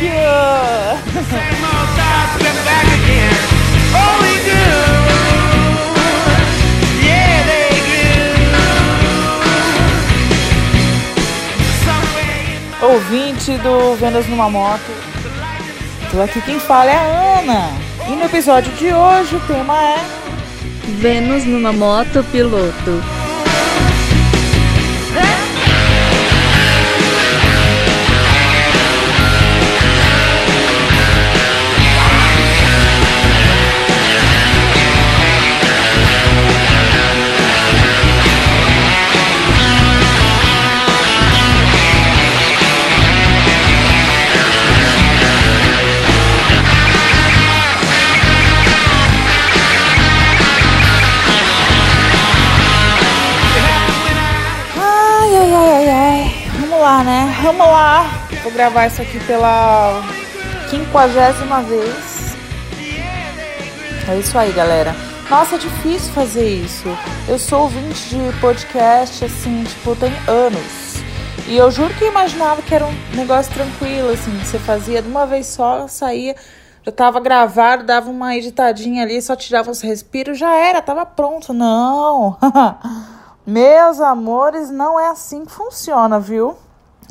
my Ouvinte do Vendas numa Moto. Tô aqui quem fala é a Ana. E no episódio de hoje o tema é Vênus numa moto piloto. Vamos lá. Vou gravar isso aqui pela quinquagésima vez. É isso aí, galera. Nossa, é difícil fazer isso. Eu sou ouvinte de podcast, assim, tipo, tem anos. E eu juro que eu imaginava que era um negócio tranquilo, assim, que você fazia de uma vez só, saía, já tava gravado, dava uma editadinha ali, só tirava os respiros, já era, tava pronto. Não! Meus amores, não é assim que funciona, viu?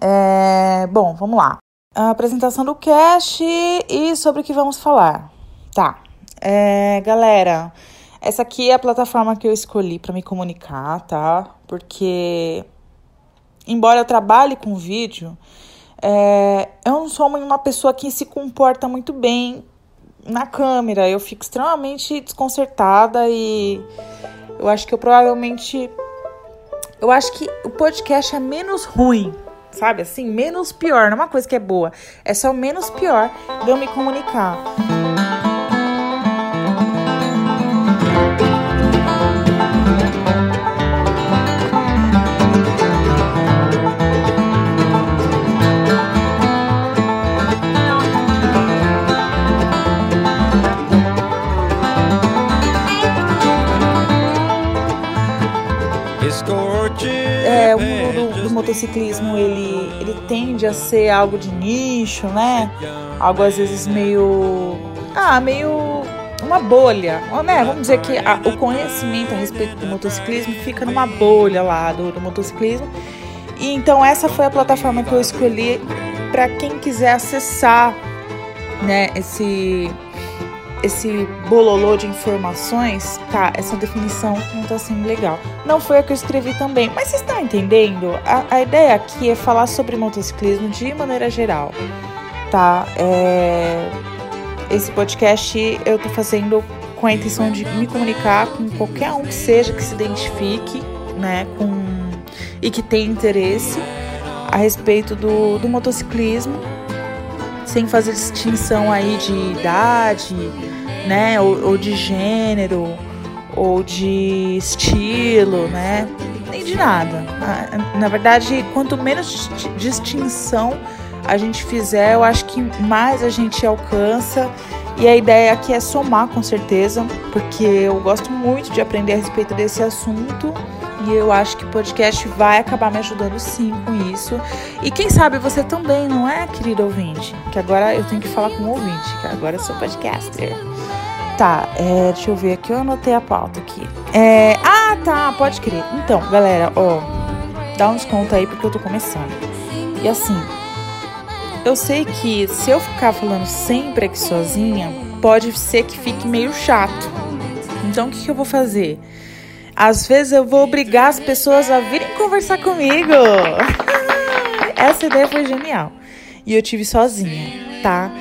É... Bom, vamos lá. A apresentação do cast e sobre o que vamos falar. Tá. É, galera, essa aqui é a plataforma que eu escolhi para me comunicar, tá? Porque, embora eu trabalhe com vídeo, é, eu não sou uma pessoa que se comporta muito bem na câmera. Eu fico extremamente desconcertada e eu acho que eu provavelmente eu acho que o podcast é menos ruim, sabe? Assim, menos pior. Não é uma coisa que é boa. É só menos pior de eu me comunicar. Do, motociclismo, ele, ele tende a ser algo de nicho, né? Algo às vezes meio... Ah, meio uma bolha, né? Vamos dizer que a, o conhecimento a respeito do motociclismo fica numa bolha lá do, do motociclismo. E então essa foi a plataforma que eu escolhi para quem quiser acessar, né, esse esse bololô de informações, tá, essa definição não tá sendo legal. Não foi a que eu escrevi também, mas vocês estão entendendo? A, a ideia aqui é falar sobre motociclismo de maneira geral, tá? É, esse podcast eu tô fazendo com a intenção de me comunicar com qualquer um que seja que se identifique, né, com e que tenha interesse a respeito do, do motociclismo, sem fazer distinção aí de idade, né, ou, ou de gênero, ou de estilo, né, nem de nada. Na, na verdade, quanto menos disti- distinção a gente fizer, eu acho que mais a gente alcança. E a ideia aqui é somar, com certeza, porque eu gosto muito de aprender a respeito desse assunto. E eu acho que o podcast vai acabar me ajudando sim com isso. E quem sabe você também, não é, querido ouvinte? Que agora eu tenho que falar com o ouvinte, que agora eu sou podcaster. Tá, é, deixa eu ver aqui, eu anotei a pauta aqui. É, ah, tá, pode crer. Então, galera, ó, dá um desconto aí porque eu tô começando. E assim, eu sei que se eu ficar falando sempre aqui sozinha, pode ser que fique meio chato. Então, o que, que eu vou fazer? Às vezes eu vou obrigar as pessoas a virem conversar comigo. Essa ideia foi genial. E eu tive sozinha, tá?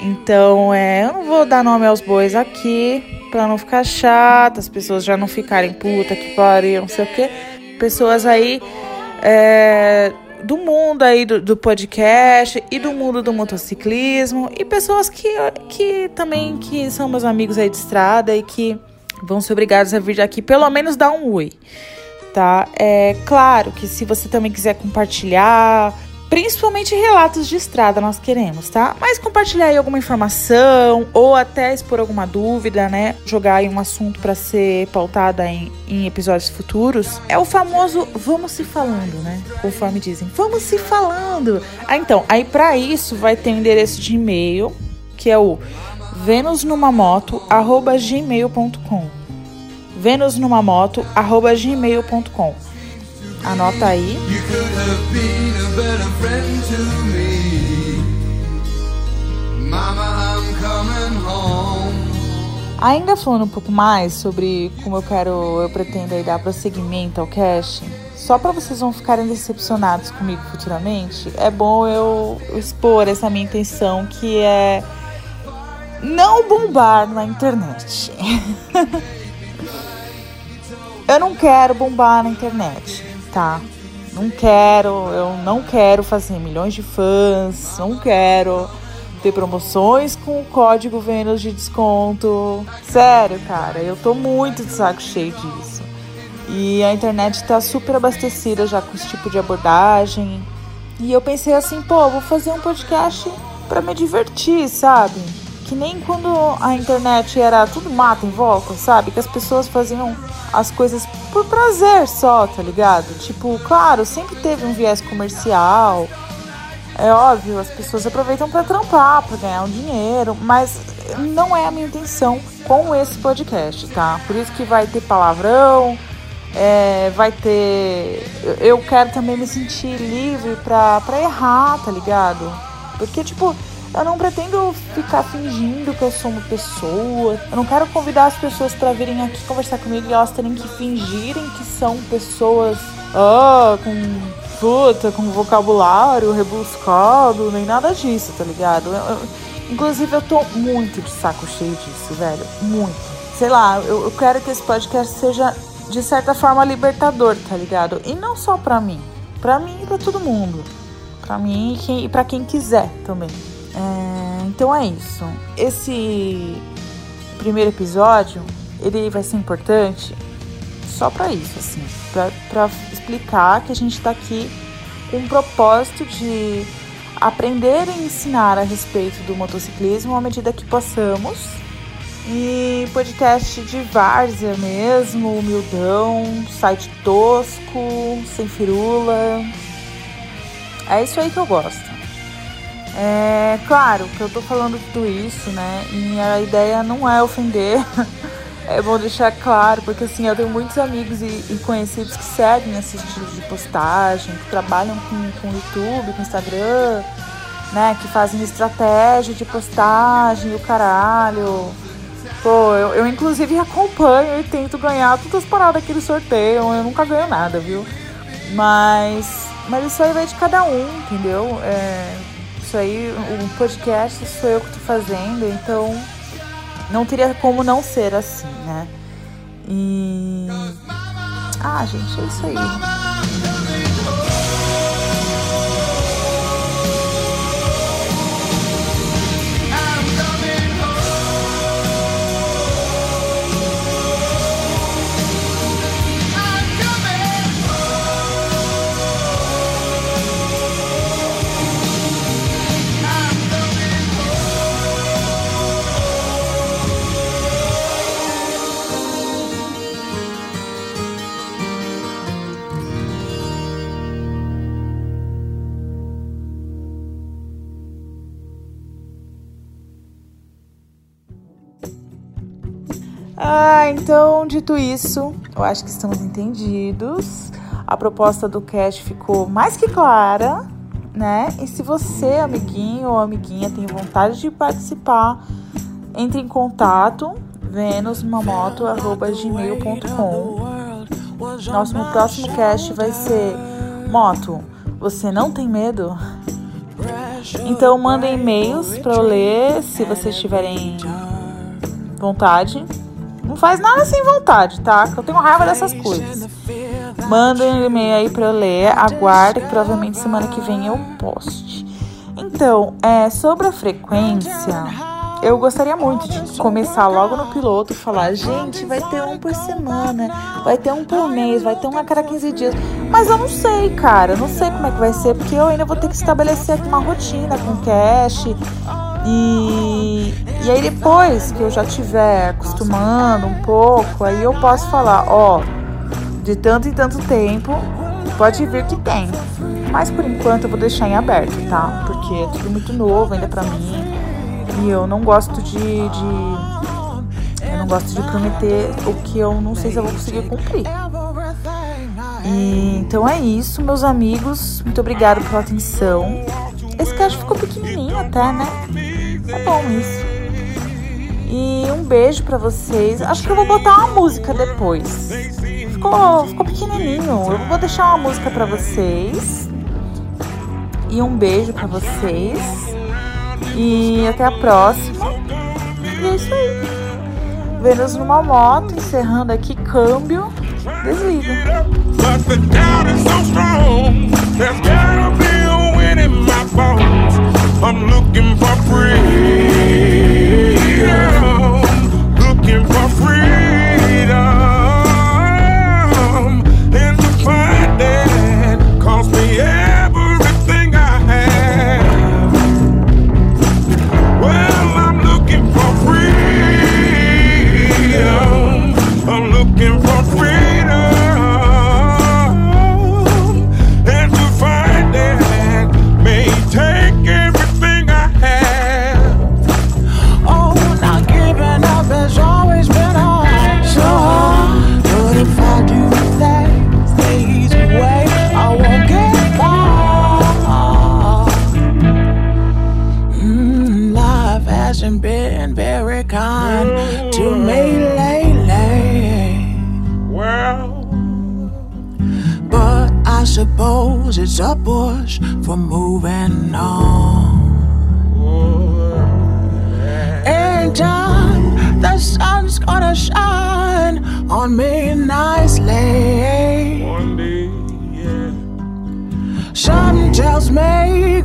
Então, é, eu não vou dar nome aos bois aqui, pra não ficar chato, as pessoas já não ficarem puta que pariu, não sei o quê. Pessoas aí é, do mundo aí do, do podcast e do mundo do motociclismo e pessoas que, que também que são meus amigos aí de estrada e que vão ser obrigados a vir aqui pelo menos dar um oi, tá? É claro que se você também quiser compartilhar, principalmente relatos de estrada nós queremos, tá? Mas compartilhar aí alguma informação ou até expor alguma dúvida, né? Jogar aí um assunto para ser pautada em, em episódios futuros. É o famoso vamos se falando, né? Conforme dizem, vamos se falando. Ah, então, aí para isso vai ter um endereço de e-mail que é o venusnumamoto@gmail.com. venusnumamoto@gmail.com. Anota aí. You could have been a better friend to me. Mama, I'm coming home. Ainda falando um pouco mais sobre como eu quero, eu pretendo aí dar prosseguimento ao cast, só para vocês não ficarem decepcionados comigo futuramente, é bom eu expor essa minha intenção que é não bombar na internet. eu não quero bombar na internet, tá? Não quero, eu não quero fazer milhões de fãs, não quero ter promoções com o código Vênus de desconto. Sério, cara, eu tô muito de saco cheio disso. E a internet tá super abastecida já com esse tipo de abordagem. E eu pensei assim, pô, vou fazer um podcast pra me divertir, sabe? Que nem quando a internet era tudo mato em volta, sabe? Que as pessoas faziam as coisas por prazer só, tá ligado? Tipo, claro, sempre teve um viés comercial. É óbvio, as pessoas aproveitam para trampar, para ganhar um dinheiro, mas não é a minha intenção com esse podcast, tá? Por isso que vai ter palavrão, é, vai ter. Eu quero também me sentir livre pra, pra errar, tá ligado? Porque, tipo, eu não pretendo ficar fingindo que eu sou uma pessoa. Eu não quero convidar as pessoas para virem aqui conversar comigo e elas terem que fingirem que são pessoas ah, com puta, com vocabulário rebuscado, nem nada disso, tá ligado? Eu- eu- inclusive, eu tô muito de saco cheio disso, velho. Muito. Sei lá, eu, eu quero que esse podcast seja, de certa forma, libertador, tá ligado? E não só pra mim. Pra mim e pra todo mundo. Pra mim e, quem, e pra quem quiser também. É, então é isso. Esse primeiro episódio, ele vai ser importante só pra isso, assim, pra explicar que a gente tá aqui com o propósito de aprender e ensinar a respeito do motociclismo à medida que possamos. E podcast de várzea mesmo, humildão, site tosco, sem firula. É isso aí que eu gosto. É claro que eu tô falando tudo isso, né? E a ideia não é ofender. É bom deixar claro, porque assim, eu tenho muitos amigos e, e conhecidos que seguem esse estilo de postagem, que trabalham com, com YouTube, com Instagram, né? Que fazem estratégia de postagem, o caralho. Pô, eu, eu inclusive acompanho e tento ganhar todas as paradas que eles sorteiam. Eu nunca ganho nada, viu? Mas, mas isso aí vai de cada um, entendeu? É, isso aí, o podcast sou eu que tô fazendo, então não teria como não ser assim, né? E. Ah, gente, é isso aí. Ah, então, dito isso, eu acho que estamos entendidos. A proposta do cast ficou mais que clara, né? E se você, amiguinho ou amiguinha, tem vontade de participar, entre em contato venusmamoto.gmail.com Nosso próximo cast vai ser Moto, você não tem medo? Então mandem e-mails para eu ler se vocês tiverem vontade. Não faz nada sem vontade, tá? Eu tenho raiva dessas coisas. Mandem um e-mail aí pra eu ler. Aguarde que provavelmente semana que vem eu poste. Então, é, sobre a frequência, eu gostaria muito de começar logo no piloto e falar, gente, vai ter um por semana, vai ter um por mês, vai ter um a cada 15 dias. Mas eu não sei, cara, eu não sei como é que vai ser, porque eu ainda vou ter que estabelecer aqui uma rotina com cash. E, e aí depois que eu já estiver acostumando um pouco, aí eu posso falar, ó, de tanto em tanto tempo, pode vir que tem. Mas por enquanto eu vou deixar em aberto, tá? Porque é tudo muito novo ainda pra mim. E eu não gosto de, de eu não gosto de prometer o que eu não sei se eu vou conseguir cumprir. E, então é isso, meus amigos. Muito obrigada pela atenção. Esse cast ficou pequenininho até, né? É bom isso. E um beijo pra vocês. Acho que eu vou botar uma música depois. Ficou, ficou pequenininho. Eu vou deixar uma música pra vocês. E um beijo pra vocês. E até a próxima. E é isso aí. Vênus numa moto, encerrando aqui câmbio. Desliga. But the doubt is life hasn't been very kind well, to me lately. Well, but I suppose it's a push for moving on. In time, the sun's gonna shine on me nicely. One day, yeah. Tells me